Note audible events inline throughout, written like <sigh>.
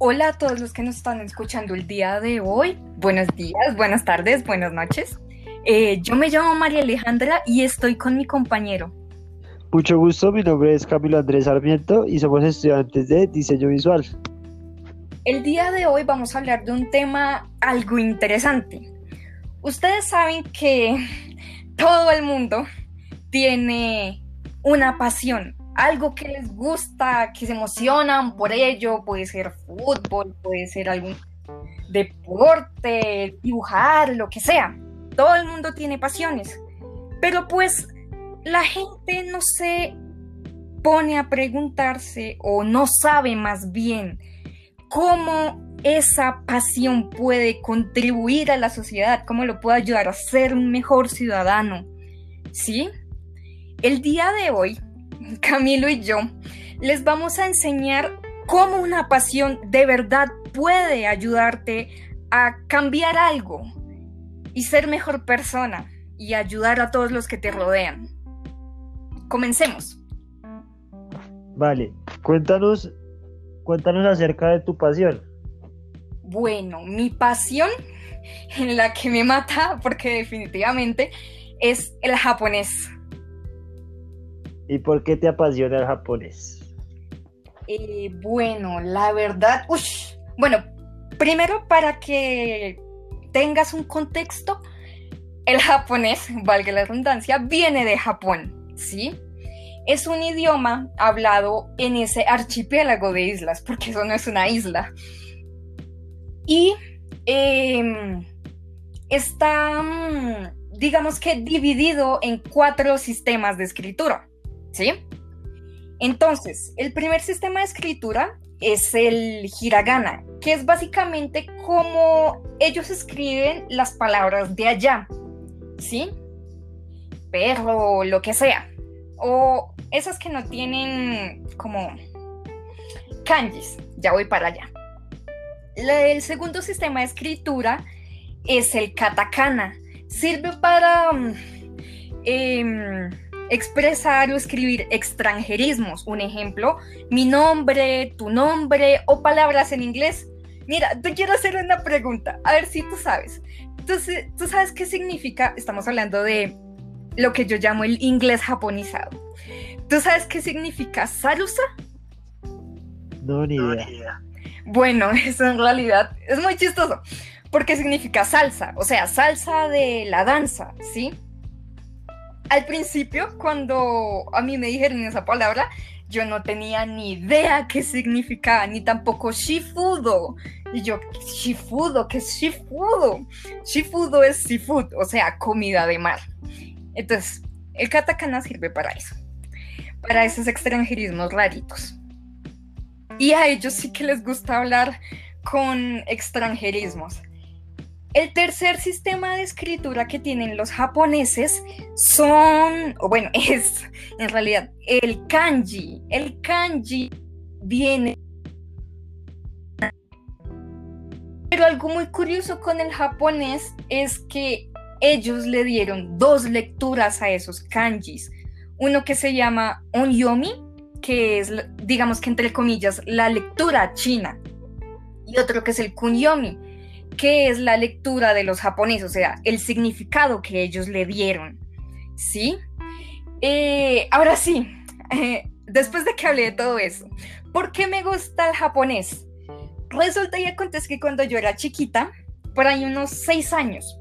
Hola a todos los que nos están escuchando el día de hoy. Buenos días, buenas tardes, buenas noches. Eh, yo me llamo María Alejandra y estoy con mi compañero. Mucho gusto, mi nombre es Camilo Andrés Sarmiento y somos estudiantes de diseño visual. El día de hoy vamos a hablar de un tema algo interesante. Ustedes saben que <laughs> todo el mundo tiene una pasión, algo que les gusta, que se emocionan por ello, puede ser fútbol, puede ser algún deporte, dibujar, lo que sea. Todo el mundo tiene pasiones, pero pues la gente no se pone a preguntarse o no sabe más bien cómo esa pasión puede contribuir a la sociedad, cómo lo puede ayudar a ser un mejor ciudadano. ¿Sí? El día de hoy Camilo y yo les vamos a enseñar cómo una pasión de verdad puede ayudarte a cambiar algo y ser mejor persona y ayudar a todos los que te rodean. Comencemos. Vale, cuéntanos, cuéntanos acerca de tu pasión. Bueno, mi pasión en la que me mata, porque definitivamente es el japonés. ¿Y por qué te apasiona el japonés? Eh, bueno, la verdad, uff, bueno, primero para que tengas un contexto, el japonés, <laughs> valga la redundancia, viene de Japón, ¿sí? Es un idioma hablado en ese archipiélago de islas, porque eso no es una isla. Y em, está, mm, digamos que dividido en cuatro sistemas de escritura. ¿Sí? Entonces, el primer sistema de escritura es el hiragana, que es básicamente como ellos escriben las palabras de allá, ¿sí? Perro, lo que sea. O esas que no tienen como kanjis, ya voy para allá. el segundo sistema de escritura es el katakana. Sirve para... Mm, em, expresar o escribir extranjerismos. Un ejemplo, mi nombre, tu nombre o palabras en inglés. Mira, te quiero hacer una pregunta, a ver si tú sabes. Entonces, ¿tú sabes qué significa? Estamos hablando de lo que yo llamo el inglés japonizado. ¿Tú sabes qué significa salusa? No, ni idea. Bueno, <laughs> eso en realidad es muy chistoso, porque significa salsa, o sea, salsa de la danza, ¿sí? Al principio, cuando a mí me dijeron esa palabra, yo no tenía ni idea qué significaba, ni tampoco shifudo. Y yo, shifudo, ¿qué es shifudo? Shifudo es seafood, o sea, comida de mar. Entonces, el katakana sirve para eso, para esos extranjerismos raritos. Y a ellos sí que les gusta hablar con extranjerismos. El tercer sistema de escritura que tienen los japoneses son, o bueno, <laughs> es en realidad el kanji. El kanji viene... Pero algo muy curioso con el japonés es que ellos le dieron dos lecturas a esos kanjis. Uno que se llama onyomi, que es, digamos que entre comillas, la lectura china. Y otro que es el kunyomi, qué es la lectura de los japoneses, o sea, el significado que ellos le dieron. ¿Sí? Eh, ahora sí, eh, después de que hablé de todo eso, ¿por qué me gusta el japonés? Resulta y acontece que cuando yo era chiquita, por ahí unos seis años,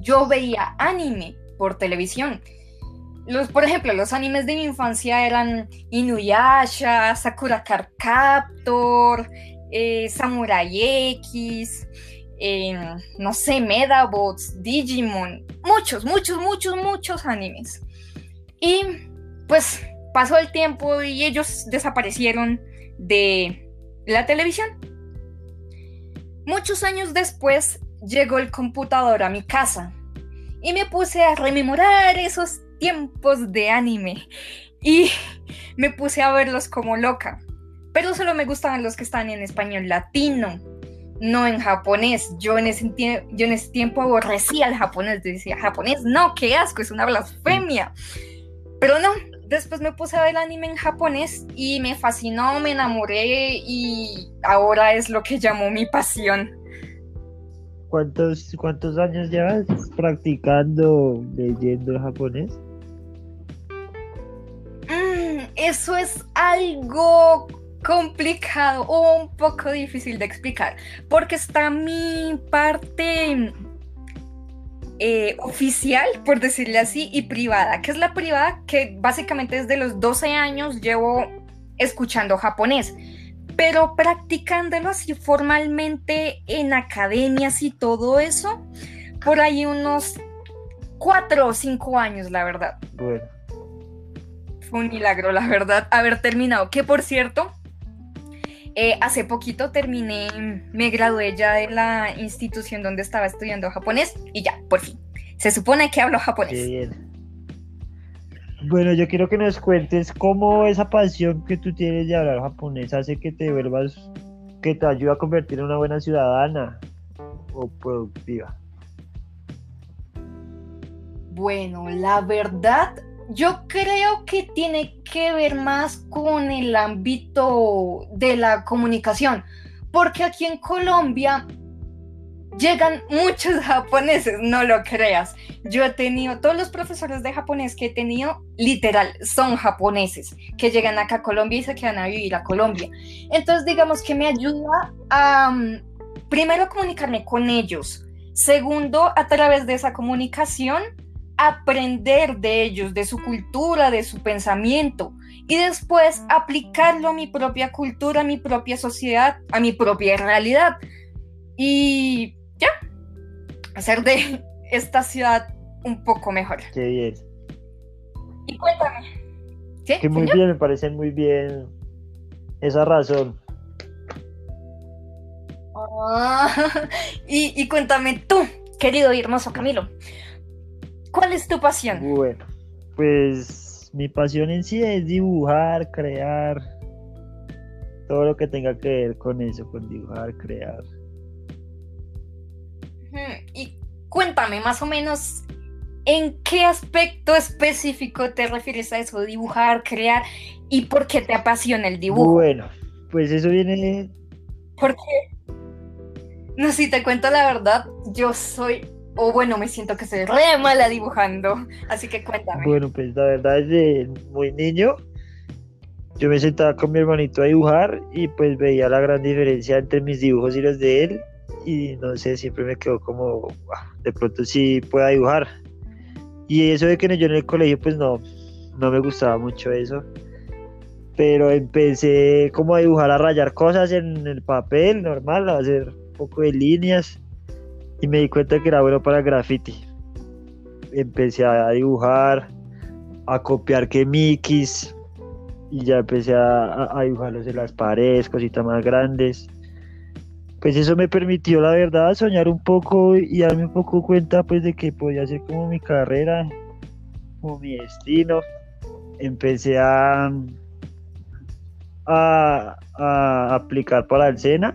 yo veía anime por televisión. Los, por ejemplo, los animes de mi infancia eran Inuyasha, Sakura Card Captor, eh, Samurai X, no sé, Medabots, Digimon, muchos, muchos, muchos, muchos animes. Y pues pasó el tiempo y ellos desaparecieron de la televisión. Muchos años después llegó el computador a mi casa y me puse a rememorar esos tiempos de anime y me puse a verlos como loca. Pero solo me gustaban los que están en español latino no en japonés. Yo en ese, yo en ese tiempo aborrecía al japonés. decía, japonés, no, qué asco, es una blasfemia. Pero no, después me puse a ver anime en japonés y me fascinó, me enamoré y ahora es lo que llamó mi pasión. ¿Cuántos, cuántos años llevas practicando leyendo japonés? Mm, eso es algo complicado o un poco difícil de explicar, porque está mi parte eh, oficial, por decirle así, y privada. que es la privada? Que básicamente desde los 12 años llevo escuchando japonés, pero practicándolo así formalmente en academias y todo eso, por ahí unos 4 o 5 años, la verdad. Bueno. Fue un milagro, la verdad, haber terminado. Que por cierto, eh, hace poquito terminé, me gradué ya de la institución donde estaba estudiando japonés y ya, por fin. Se supone que hablo japonés. bien. Bueno, yo quiero que nos cuentes cómo esa pasión que tú tienes de hablar japonés hace que te vuelvas, que te ayuda a convertir en una buena ciudadana o productiva. Bueno, la verdad yo creo que tiene que ver más con el ámbito de la comunicación, porque aquí en Colombia llegan muchos <laughs> japoneses, no lo creas. Yo he tenido, todos los profesores de japonés que he tenido, literal, son japoneses, que llegan acá a Colombia y se quedan a vivir a Colombia. Entonces, digamos que me ayuda a, mm, primero, comunicarme con ellos. Segundo, a través de esa comunicación, aprender de ellos, de su cultura, de su pensamiento y después aplicarlo a mi propia cultura, a mi propia sociedad, a mi propia realidad. Y ya, hacer de <laughs> esta ciudad un poco mejor. Qué bien. Y cuéntame. ¿Sí? Que muy bien, me parece muy bien esa razón. Ah, <laughs> y, y cuéntame tú, querido y hermoso Camilo, ¿Cuál es tu pasión? Bueno, pues mi pasión en sí es dibujar, crear, todo lo que tenga que ver con eso, con dibujar, crear. Y cuéntame más o menos en qué aspecto específico te refieres a eso, dibujar, crear y por qué te apasiona el dibujo. Bueno, pues eso viene... Porque, no, si te cuento la verdad, yo soy o bueno, me siento que soy re mala dibujando, así que cuéntame. Bueno, pues la verdad desde muy niño yo me sentaba con mi hermanito a dibujar y pues veía la gran diferencia entre mis dibujos y los de él y no sé, siempre me quedó como, de pronto sí pueda dibujar. Y eso de que yo en el colegio pues no, no me gustaba mucho eso. Pero empecé como a dibujar, a rayar cosas en el papel normal, a hacer un poco de líneas y me di cuenta que era bueno para graffiti. Empecé a dibujar, a copiar que Mikis y ya empecé a, a, dibujarlos en las paredes, cositas más grandes. Pues eso me permitió, la verdad, soñar un poco y darme un poco cuenta pues de que podía ser como mi carrera, como mi destino. Empecé a, a, a aplicar para el SENA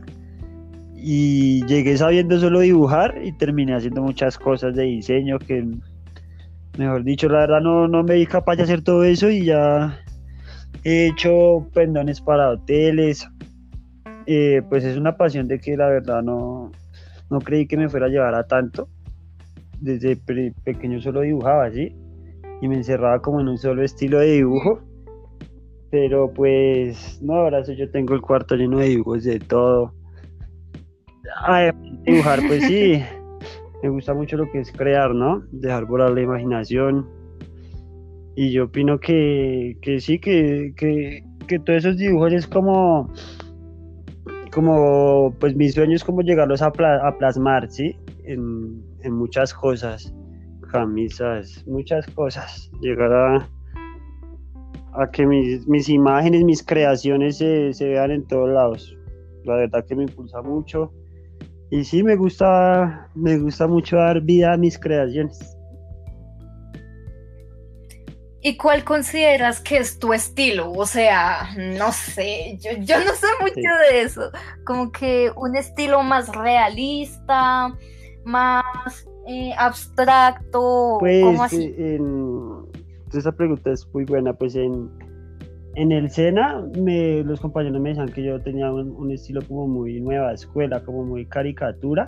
y llegué sabiendo solo dibujar y terminé haciendo muchas cosas de diseño que, mejor dicho, la verdad no, no me di capaz de hacer todo eso y ya he hecho pendones para hoteles. Eh, pues es una pasión de que la verdad no, no creí que me fuera a llevar a tanto. Desde pequeño solo dibujaba así y me encerraba como en un solo estilo de dibujo. Pero pues no, ahora yo tengo el cuarto lleno de dibujos de todo dibujar, pues sí, <laughs> me gusta mucho lo que es crear, ¿no? Dejar volar la imaginación. Y yo opino que, sí, que, todos esos dibujos es como, como, pues mis sueños como llegarlos a, plasmar, ¿sí? En, muchas cosas, camisas, muchas cosas. Llegar a, a que mis, imágenes, mis creaciones se, se vean en todos lados. La verdad que me impulsa mucho y sí, me gusta, me gusta mucho dar vida a mis creaciones. ¿Y cuál consideras que es tu estilo? O sea, no sé, yo, no sé mucho de eso. Como que un estilo más realista, más eh, abstracto. Pues en, esa pregunta es muy buena. Pues en, en el SENA, me, los compañeros me decían que yo tenía un, estilo como muy nueva escuela, como muy caricatura.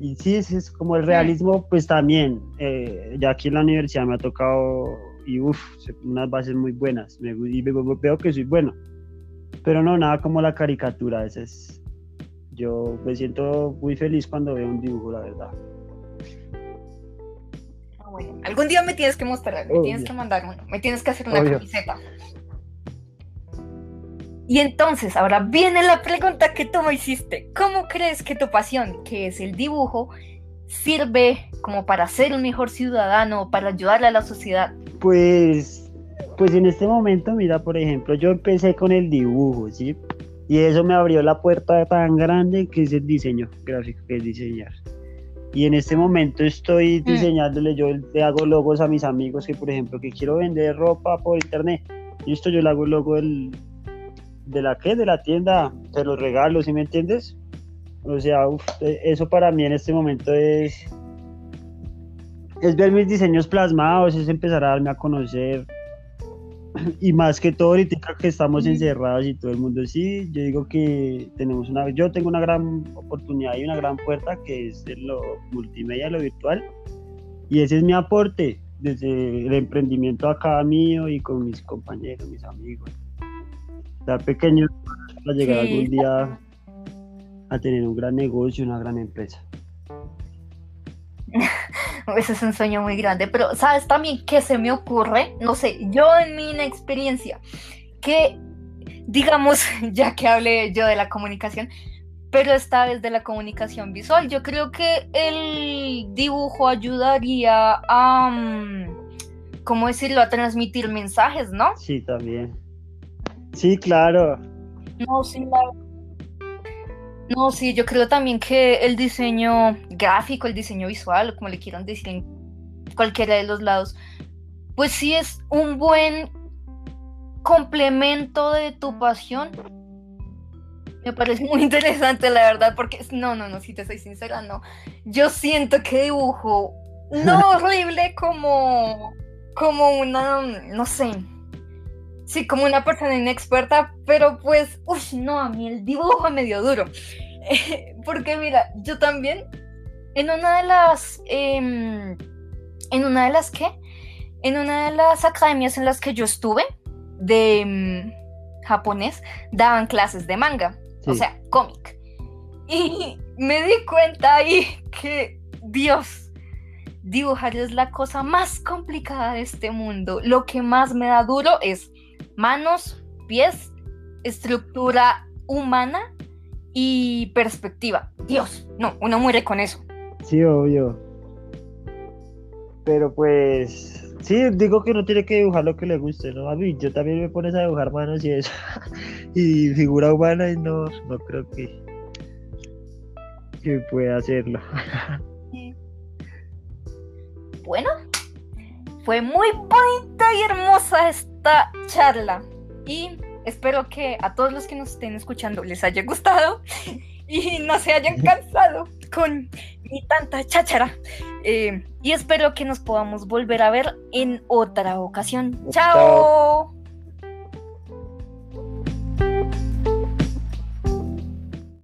Y sí, es, como el realismo, pues también. Eh, ya aquí en la universidad me ha tocado, y uff, unas bases muy buenas. Me, y veo que soy bueno. Pero no, nada como la caricatura. Ese es, yo me siento muy feliz cuando veo un dibujo, la verdad. Ah, algún día me tienes que mostrar, me tienes que mandar uno, me tienes que hacer una camiseta. Y entonces, ahora viene la pregunta que tú me hiciste. ¿Cómo crees que tu pasión, que es el dibujo, sirve como para ser un mejor ciudadano, para ayudarle a la sociedad? Pues, pues en este momento, mira, por ejemplo, yo empecé con el dibujo, ¿sí? Y eso me abrió la puerta tan grande que es el diseño gráfico, que es diseñar. Y en este momento estoy mm. diseñándole, yo le hago logos a mis amigos que, por ejemplo, que quiero vender ropa por internet. Y esto yo le hago el logo del, de la que, de la tienda, de los regalos, ¿sí me entiendes? O sea, e, eso para mí en este momento es, es ver mis diseños plasmados, es empezar a darme a conocer. <clears throat> Y más que todo ahorita que estamos encerrados y todo el mundo sí, yo digo que tenemos una, yo tengo una gran oportunidad y una gran puerta que es lo multimedia, lo virtual. Y ese es mi aporte desde el emprendimiento acá mío y con mis compañeros, mis amigos pequeño para llegar algún día a tener un gran negocio, una gran empresa. <laughs> Ese es un sueño muy grande, pero ¿sabes también qué se me ocurre? No sé, yo en mi experiencia, que digamos, <laughs> ya que hablé yo de la comunicación, pero esta vez de la comunicación visual, yo creo que el dibujo ayudaría a, mm, ¿cómo decirlo?, a transmitir mensajes, ¿no? Sí, también. Sí, claro. No, sí, No, sí, yo creo también que el diseño gráfico, el diseño visual, como le quieran decir en cualquiera de los lados, pues sí es un buen complemento de tu pasión. Me parece muy <laughs> interesante, la verdad, porque no, no, no, si te soy sincera, no. Yo siento que dibujo no <laughs> horrible como, como una, no sé, sí, como una persona inexperta, pero pues, uff, no, a mí el dibujo me dio duro. <laughs> porque mira, yo también, en una de las, em, en una de las qué, en una de las academias en las que yo estuve, de em, japonés, daban clases de manga, o sea, cómic. Y me di cuenta ahí que, Dios, dibujar es la cosa más complicada de este mundo. Lo que más me da duro es manos, pies, estructura humana y perspectiva. Dios, no, uno muere con eso. Sí, obvio. Pero pues, sí, digo que uno tiene que dibujar lo que le guste, ¿no? A mí, yo también me pones a dibujar manos y eso, <laughs> y figura humana y no, no creo que, que pueda hacerlo. <laughs> Bueno, fue muy bonita y hermosa esta charla y espero que a todos los que nos estén escuchando les haya gustado <laughs> y no se hayan cansado con mi tanta cháchara. Eh, y espero que nos podamos volver a ver en otra ocasión. ¡Chao!